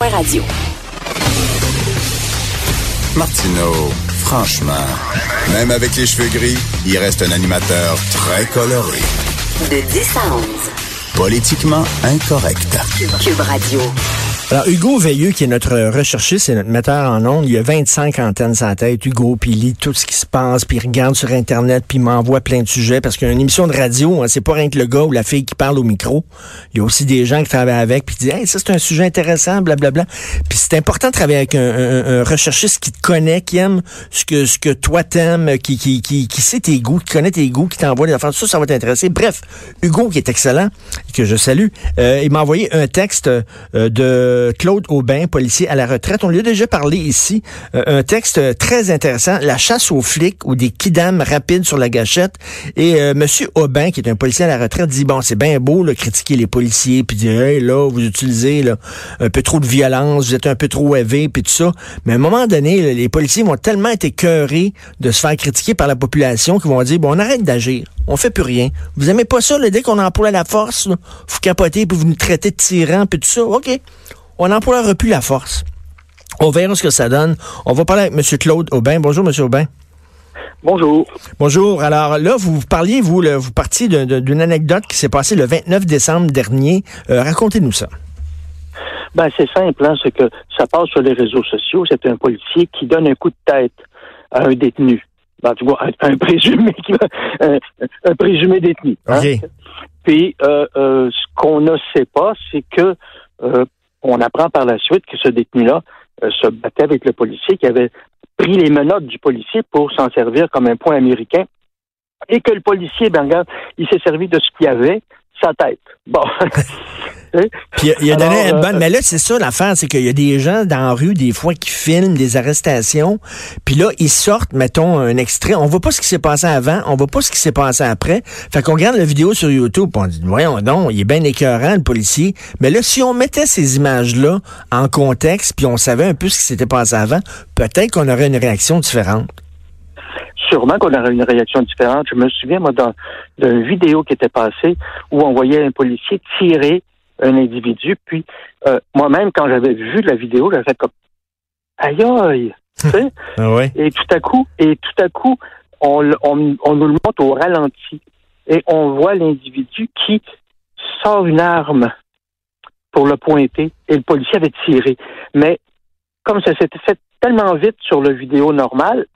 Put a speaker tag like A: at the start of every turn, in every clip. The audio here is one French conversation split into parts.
A: Radio.
B: Martineau, franchement, même avec les cheveux gris, il reste un animateur très coloré.
A: De 10 à 11.
B: Politiquement incorrect.
A: Cube Radio.
C: Alors, Hugo Veilleux, qui est notre recherchiste et notre metteur en ondes, il a 25 antennes sans tête. Hugo, puis il lit tout ce qui se passe, puis il regarde sur Internet, puis il m'envoie plein de sujets, parce qu'une émission de radio, hein, c'est pas rien que le gars ou la fille qui parle au micro. Il y a aussi des gens qui travaillent avec, puis disent, hey, ça c'est un sujet intéressant, blablabla. Puis c'est important de travailler avec un, un, un, recherchiste qui te connaît, qui aime ce que, ce que toi t'aimes, qui, qui, qui, qui sait tes goûts, qui connaît tes goûts, qui t'envoie des affaires. Ça, ça va t'intéresser. Bref, Hugo, qui est excellent, que je salue, euh, il m'a envoyé un texte euh, de Claude Aubin, policier à la retraite. On lui a déjà parlé ici. Euh, un texte très intéressant, La chasse aux flics ou des kidams rapides sur la gâchette. Et euh, Monsieur Aubin, qui est un policier à la retraite, dit, bon, c'est bien beau, là, critiquer les policiers, puis dire, hey, là, vous utilisez un peu trop de violence, vous êtes un peu trop élevé, puis tout ça. Mais à un moment donné, les policiers vont tellement être écœurés de se faire critiquer par la population qu'ils vont dire, bon, on arrête d'agir. On fait plus rien. Vous aimez pas ça, là, dès qu'on emploie la force, là, vous capotez, puis vous nous traitez de tyrans, puis tout ça. OK on n'emploiera plus la force. On verra ce que ça donne. On va parler avec M. Claude Aubin. Bonjour, M. Aubin.
D: Bonjour.
C: Bonjour. Alors là, vous parliez, vous, vous partiez d'une anecdote qui s'est passée le 29 décembre dernier. Euh, racontez-nous ça.
D: Ben, c'est simple, hein, c'est que ça passe sur les réseaux sociaux. C'est un policier qui donne un coup de tête à un détenu. Ben, tu vois, un, présumé, un, un, présumé détenu. Hein. Puis, euh, euh, ce qu'on ne sait pas, c'est que on apprend par la suite que ce détenu-là euh, se battait avec le policier qui avait pris les menottes du policier pour s'en servir comme un point américain et que le policier, ben regarde, il s'est servi de ce qu'il avait, sa tête. Bon.
C: Puis il a donné une bonne. Euh, mais là, c'est ça l'affaire, c'est qu'il y a des gens dans la rue, des fois, qui filment des arrestations. Puis là, ils sortent, mettons, un extrait. On voit pas ce qui s'est passé avant, on voit pas ce qui s'est passé après. Fait qu'on regarde la vidéo sur YouTube, on dit, voyons donc, il est bien écœurant, le policier. Mais là, si on mettait ces images-là en contexte, puis on savait un peu ce qui s'était passé avant, peut-être qu'on aurait une réaction différente
D: sûrement qu'on aurait une réaction différente. Je me souviens, moi, d'une vidéo qui était passée où on voyait un policier tirer un individu. Puis euh, moi-même, quand j'avais vu la vidéo, j'avais fait comme aïe aïe.
C: ah
D: Et tout à coup, et tout à coup, on, on, on nous le montre au ralenti. Et on voit l'individu qui sort une arme pour le pointer. Et le policier avait tiré. Mais comme ça s'était fait tellement vite sur le vidéo normal,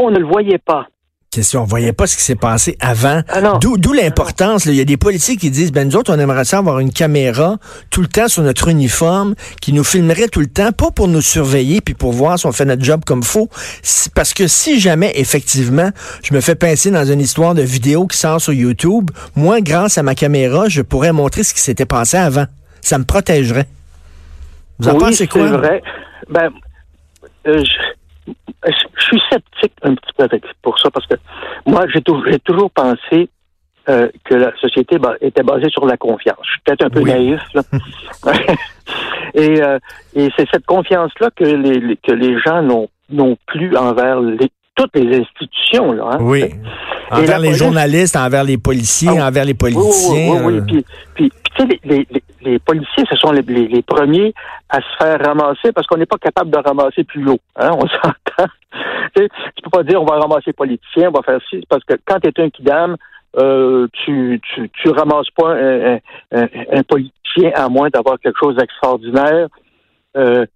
D: on ne le voyait pas
C: question. On voyait pas ce qui s'est passé avant.
D: Ah
C: D'où l'importance. Il y a des policiers qui disent, ben nous autres, on aimerait ça avoir une caméra tout le temps sur notre uniforme qui nous filmerait tout le temps, pas pour nous surveiller puis pour voir si on fait notre job comme faut. Parce que si jamais, effectivement, je me fais pincer dans une histoire de vidéo qui sort sur YouTube, moi, grâce à ma caméra, je pourrais montrer ce qui s'était passé avant. Ça me protégerait.
D: Vous en pensez quoi? C'est vrai. Ben, euh, je suis sceptique un petit peu avec, pour ça, parce que moi, j'ai toujours pensé euh, que la société était basée sur la confiance. Je suis peut-être un peu naïf. Là. et euh, et c'est cette confiance-là que les, que les gens n'ont plus envers les, toutes les institutions. Là, hein.
C: Oui. Envers les journalistes, envers les policiers, ah envers les politiciens.
D: Oui, oui, oui. Puis, puis, tu sais, les, les, les, policiers, ce sont les, les, premiers à se faire ramasser parce qu'on n'est pas capable de ramasser plus haut. Hein, on s'entend. tu sais, tu peux pas dire on va ramasser les politiciens, on va faire ci, parce que quand tu es un kidam, euh, tu, tu, tu ramasses pas un, un, un politicien à moins d'avoir quelque chose d'extraordinaire. Euh,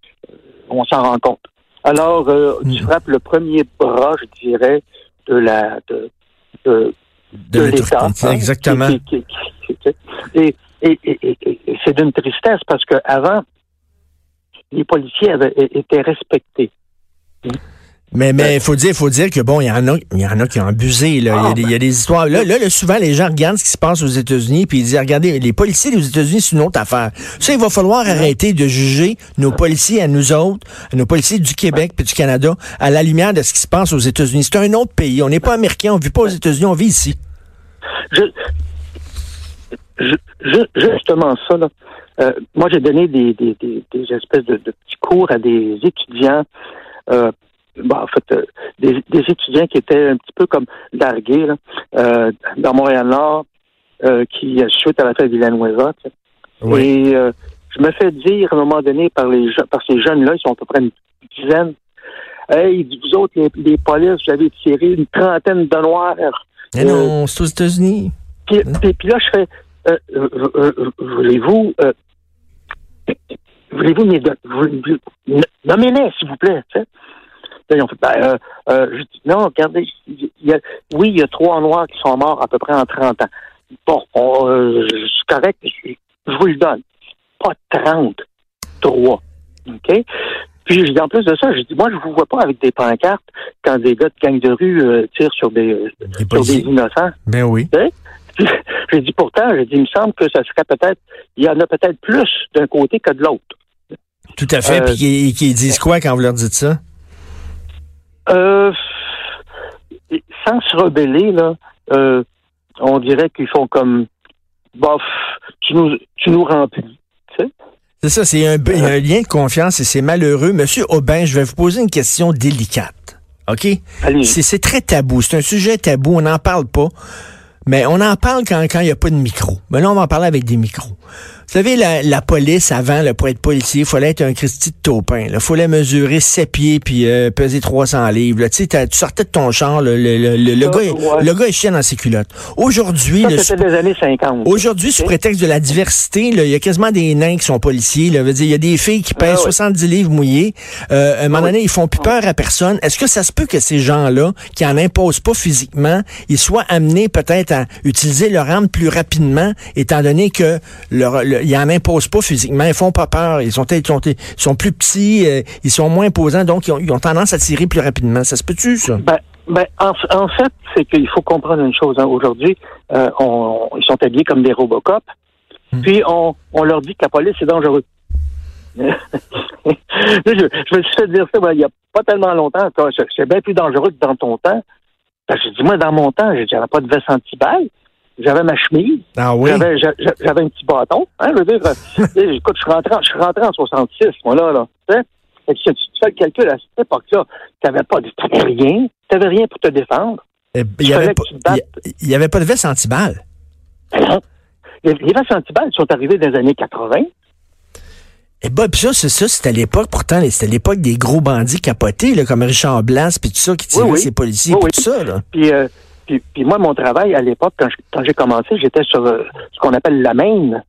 D: on s'en rend compte. Alors, euh, tu mm. frappes le premier bras, je dirais, de la de, de, de, l'État.
C: exactement.
D: et, et, et, et c'est d'une tristesse parce qu'avant, les policiers avaient été respectés.
C: Mais mais il faut dire faut dire que bon il y en a il y en a qui ont abusé là. Il, y a des, il y a des histoires. Là, là souvent les gens regardent ce qui se passe aux États-Unis puis ils disent regardez les policiers des États-Unis c'est une autre affaire. Ça il va falloir arrêter de juger nos policiers à nous autres nos policiers du Québec puis du Canada à la lumière de ce qui se passe aux États-Unis. C'est un autre pays. On n'est pas américain on vit pas aux États-Unis on vit ici.
D: Je, je, justement ça là. Euh, moi j'ai donné des, des, des, des espèces de, de, petits cours à des étudiants euh, bah, en fait, euh, des, des, étudiants qui étaient un petit peu comme largués là, euh, dans Montréal-Nord, euh, qui suite à la fête de Villanueva. Oui. Et je me fais dire à un moment donné par les par ces jeunes-là, ils sont à peu près une dizaine. Hey, vous autres, les, les polices, vous avez tiré une trentaine de noirs.
C: Mais non, c'est aux États-Unis.
D: Puis, puis- là, je fais, voulez-vous, voulez-vous, nommez-les, s'il vous plaît. tu sais. Ils ont fait, ben, euh, euh, je dis, non, regardez, il y a- oui, il y a trois noirs qui sont morts à peu près en 30 ans. Bon, on, euh, c'est correct, je je vous le donne. Pas 30, trois. OK? Puis, je dis, en plus de ça, je dis, moi, je vous vois pas avec des pancartes quand des gars de gang de rue euh, tirent sur des, euh,
C: Des
D: sur des
C: policiers.
D: innocents.
C: Ben oui.
D: J'ai dit pourtant, j'ai dit, il me semble que ça serait peut-être, il y en a peut-être plus d'un côté que de l'autre.
C: Tout à fait.
D: Euh,
C: Puis qu'ils disent quoi quand vous leur dites ça?
D: Euh, sans se rebeller, là, euh, on dirait qu'ils font comme, bof, tu nous, tu nous remplis. Tu sais?
C: C'est ça, c'est un, un lien de confiance et c'est malheureux. Monsieur Aubin, je vais vous poser une question délicate. OK? C'est très tabou. C'est un sujet tabou. On n'en parle pas. Mais on en parle quand quand il n'y a pas de micro. Mais là, on va en parler avec des micros. Vous savez, la, la police, avant, là, pour être policier, il fallait être un Christy de taupin. Il fallait mesurer 7 pieds puis euh, peser 300 livres. là. Tu sais, t'as- tu sortais de ton char, le, le, le, le, le gars, est-
D: ouais.
C: le gars est chien dans ses culottes. Aujourd'hui,
D: ça,
C: le
D: c'était des années 50.
C: Aujourd'hui, sous prétexte de la diversité, là, il y a quasiment des nains qui sont policiers. Là, il y a des filles qui pèsent
D: Ah ouais.
C: 70 livres mouillés. Euh, à un moment
D: Ah oui.
C: donné, ils font plus peur à personne. Est-ce que ça se peut que ces gens-là, qui en imposent pas physiquement, ils soient amenés peut-être à utiliser leur arme plus rapidement, étant donné que leur, le- ils en imposent pas physiquement, ils font pas peur, ils sont, ils sont, ils sont plus petits, euh, ils sont moins imposants, donc ils ont, ils ont tendance à tirer plus rapidement. Ça se peut-tu, ça?
D: Ben, ben, en, en fait, c'est qu'il faut comprendre une chose. hein. Aujourd'hui, euh, on- ils sont habillés comme des Robocop, puis on, on leur dit que la police est dangereux. je, je me suis fait dire ça ben, il n'y a pas tellement longtemps. C'est c'est bien plus dangereux que dans ton temps. Ben, j'ai dit, moi, dans mon temps, j'avais pas de veste anti-balle. J'avais ma chemise.
C: Ah oui?
D: J'avais, j'a- j'a- j'avais un petit bâton. Hein, je veux dire, euh, écoute, je suis rentré, en- je suis rentré en 66, moi, là, là. Tu sais? Si tu fais le calcul à cette époque-là, t'avais pas, t'avais rien. T'avais rien pour te défendre.
C: Euh, Il y
D: fallait
C: avait pas, avait de veste anti-balle.
D: Les, les vestes anti-balles sont arrivées dans les années 80.
C: Et bah, pis ça, c'est ça, c'était à l'époque, pourtant, c'était l'époque des gros bandits capotés, là, comme Richard Blas, puis tout ça, qui tiraient
D: Oui, oui.
C: ses policiers,
D: Oui,
C: tout ça, là.
D: Puis, euh, puis, puis moi, mon travail à l'époque, quand, quand j'ai commencé, j'étais sur euh, ce qu'on appelle la Maine.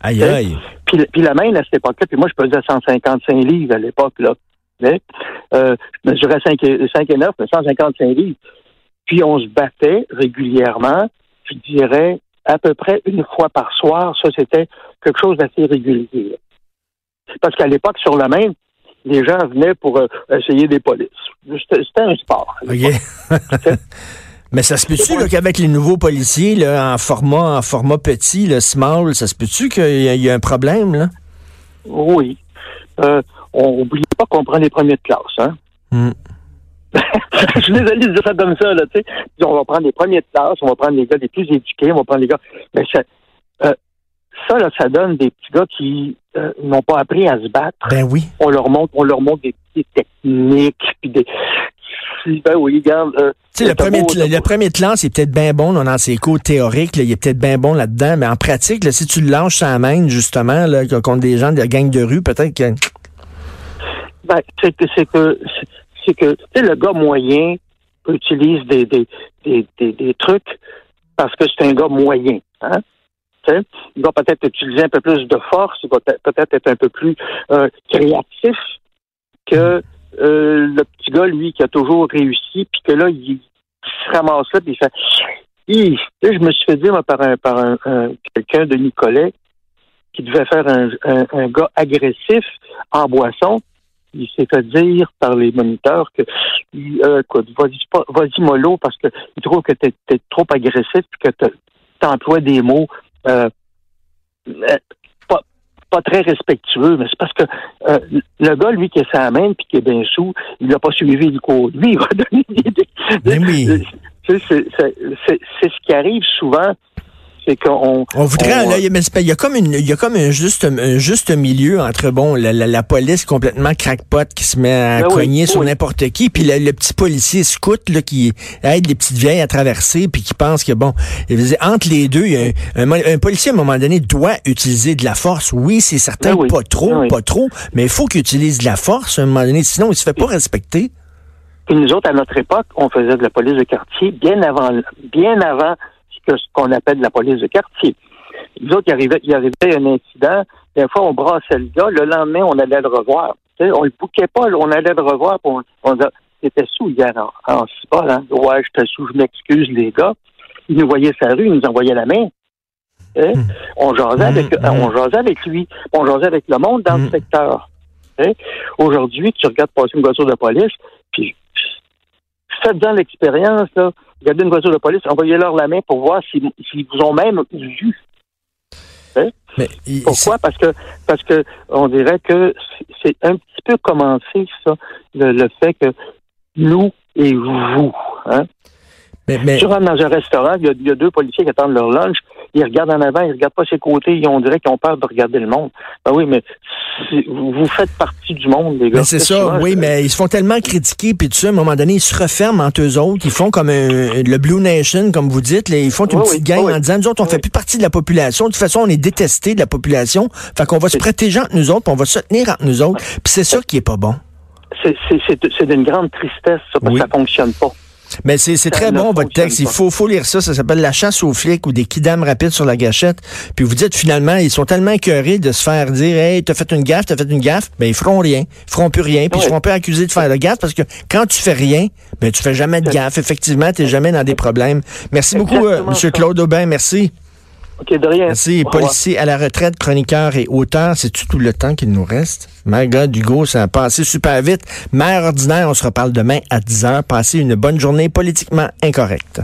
C: Aïe,
D: Ok.
C: aïe.
D: Puis, puis la Maine, à cette époque-là, puis moi, je pesais 155 livres à l'époque, là. Euh, je mesurais 5 et, 5 et 9, mais 155 livres. Puis on se battait régulièrement, je dirais à peu près une fois par soir. Ça, c'était quelque chose d'assez régulier. Parce qu'à l'époque, sur la Maine, les gens venaient pour euh, essayer des polices. C'était un sport.
C: Mais ça se peut-tu, qu'avec les nouveaux policiers, là, en format, en format petit, le small, ça se peut-tu qu'il y, a- il y a un problème, là?
D: Oui. Euh, on n'oublie pas qu'on prend les premiers de classe, hein?
C: Hmm.
D: je suis désolé de dire ça comme ça, là, tu sais. On va prendre les premiers de classe, on va prendre les gars les plus éduqués, on va prendre les gars. Mais ça, euh, ça, là, ça donne des petits gars qui euh, n'ont pas appris à se battre.
C: Ben oui.
D: On leur montre, on leur montre des petites techniques, puis des. Ben oui, regarde. euh,
C: le premier,
D: beau-
C: le premier il est peut-être bien bon là, dans ses cours théoriques, là, il est peut-être bien bon là-dedans, mais en pratique, là, si tu le lâches sans main, justement, là, contre des gens de la gang de rue, peut-être que...
D: Ben, c'est que c'est que c'est- que le gars moyen utilise des des, des, des, des trucs parce que c'est un gars moyen. Hein? Il va peut-être utiliser un peu plus de force, il va peut- peut-être être un peu plus euh, créatif que euh, le petit gars, lui, qui a toujours réussi, puis que là, il, se ramasse là, puis il fait je me suis fait dire moi, par un par un, un- quelqu'un de Nicolet qui devait faire un, gars agressif en boisson il s'est fait dire par les moniteurs que euh, écoute, vas-y vas-y mollo parce que il trouve que t'es es trop agressif puis que tu emploies des mots euh, euh, pas, très respectueux, mais c'est parce que euh, le gars, lui, qui est sa main puis qui est bien sous, il n'a pas suivi le cours. Lui, il va donner des.
C: Ben oui.
D: C'est ce qui arrive souvent c'est qu'on...
C: On voudrait,
D: on-
C: là, il y a- mais c'est pas- il y a comme une, il y a comme un juste, un juste milieu entre, bon, la, la- la police complètement crackpot qui se met à
D: Ben oui,
C: cogner sur
D: oui.
C: n'importe qui, puis le, le petit policier scout, là, qui aide les petites vieilles à traverser, puis qui pense que, bon, entre les deux, il y a un, un policier, à un moment donné, doit utiliser de la force. Oui, c'est certain,
D: Ben oui,
C: pas trop,
D: ben
C: pas trop, mais il faut qu'il utilise de la force, à un moment donné, sinon il se fait pas respecter.
D: Puis nous autres, à notre époque, on faisait de la police de quartier bien avant, bien avant que ce qu'on appelle la police de quartier. Nous autres, il arrivait, il arrivait un incident. Des fois, on brassait le gars. Le lendemain, on allait le revoir. Tu sais, on le bouquait pas. là, on allait le revoir. puis On, on c'était sous hier en, en cipole, hein. Ouais, j'étais sous, je m'excuse, les gars. Ils nous voyaient sa rue, ils nous envoyaient la main. Sais, On jasait avec,
C: Mm, mm.
D: on jasait avec lui. On jasait avec le monde dans le secteur. Aujourd'hui, tu regardes passer une voiture de police, puis faites-en l'expérience, là. Regardez une voiture de police, envoyez-leur la main pour voir s'ils vous ont même vu.
C: Mais, il-
D: Pourquoi? Parce que parce que on dirait que c'est- un petit peu commencé, ça, le, le fait que nous et vous. Hein?
C: mais, mais-
D: Tu rentres dans un restaurant, il y, y a deux policiers qui attendent leur lunch, ils regardent en avant, ils regardent pas ses côtés, ils on dirait qu'ils ont peur de regarder le monde. Ben oui, mais c'est- vous faites partie du monde, les gars.
C: C'est ça,
D: Souvent,
C: oui,
D: je-
C: mais ils se font tellement critiquer, puis tout ça, à un moment donné, ils se referment entre eux autres, ils font comme un- le Blue Nation, comme vous dites, là, ils font une
D: Oui,
C: petite gang
D: oui.
C: en disant, nous autres, on
D: Oui.
C: fait plus partie de la population, de toute façon, on est détesté de la population, fait qu'on va se protéger entre nous autres, puis on va se tenir entre nous autres, puis c'est ça qui est pas bon.
D: C'est- C'est c'est- c'est d'une grande tristesse, ça, parce que ça fonctionne pas.
C: Mais c'est très bon, votre texte. Il faut, faut lire ça. Ça s'appelle La chasse aux flics ou des kidams rapides sur la gâchette. Puis vous dites finalement, ils sont tellement écœurés de se faire dire Hey, t'as fait une gaffe, t'as fait une gaffe. Ben, ils feront rien. Ils feront plus rien. Puis ils
D: Ouais.
C: seront pas accusés de faire de gaffe parce que quand tu fais rien, ben, tu fais jamais de gaffe. Effectivement, t'es jamais dans des problèmes. Merci beaucoup, euh, M. Claude Aubin. Merci.
D: OK, de rien.
C: Merci. Policier à la retraite, chroniqueur et auteur. C'est-tu tout le temps qu'il nous reste? My God, Hugo, ça a passé super vite. Mère ordinaire, on se reparle demain à 10h. Passez une bonne journée politiquement incorrecte.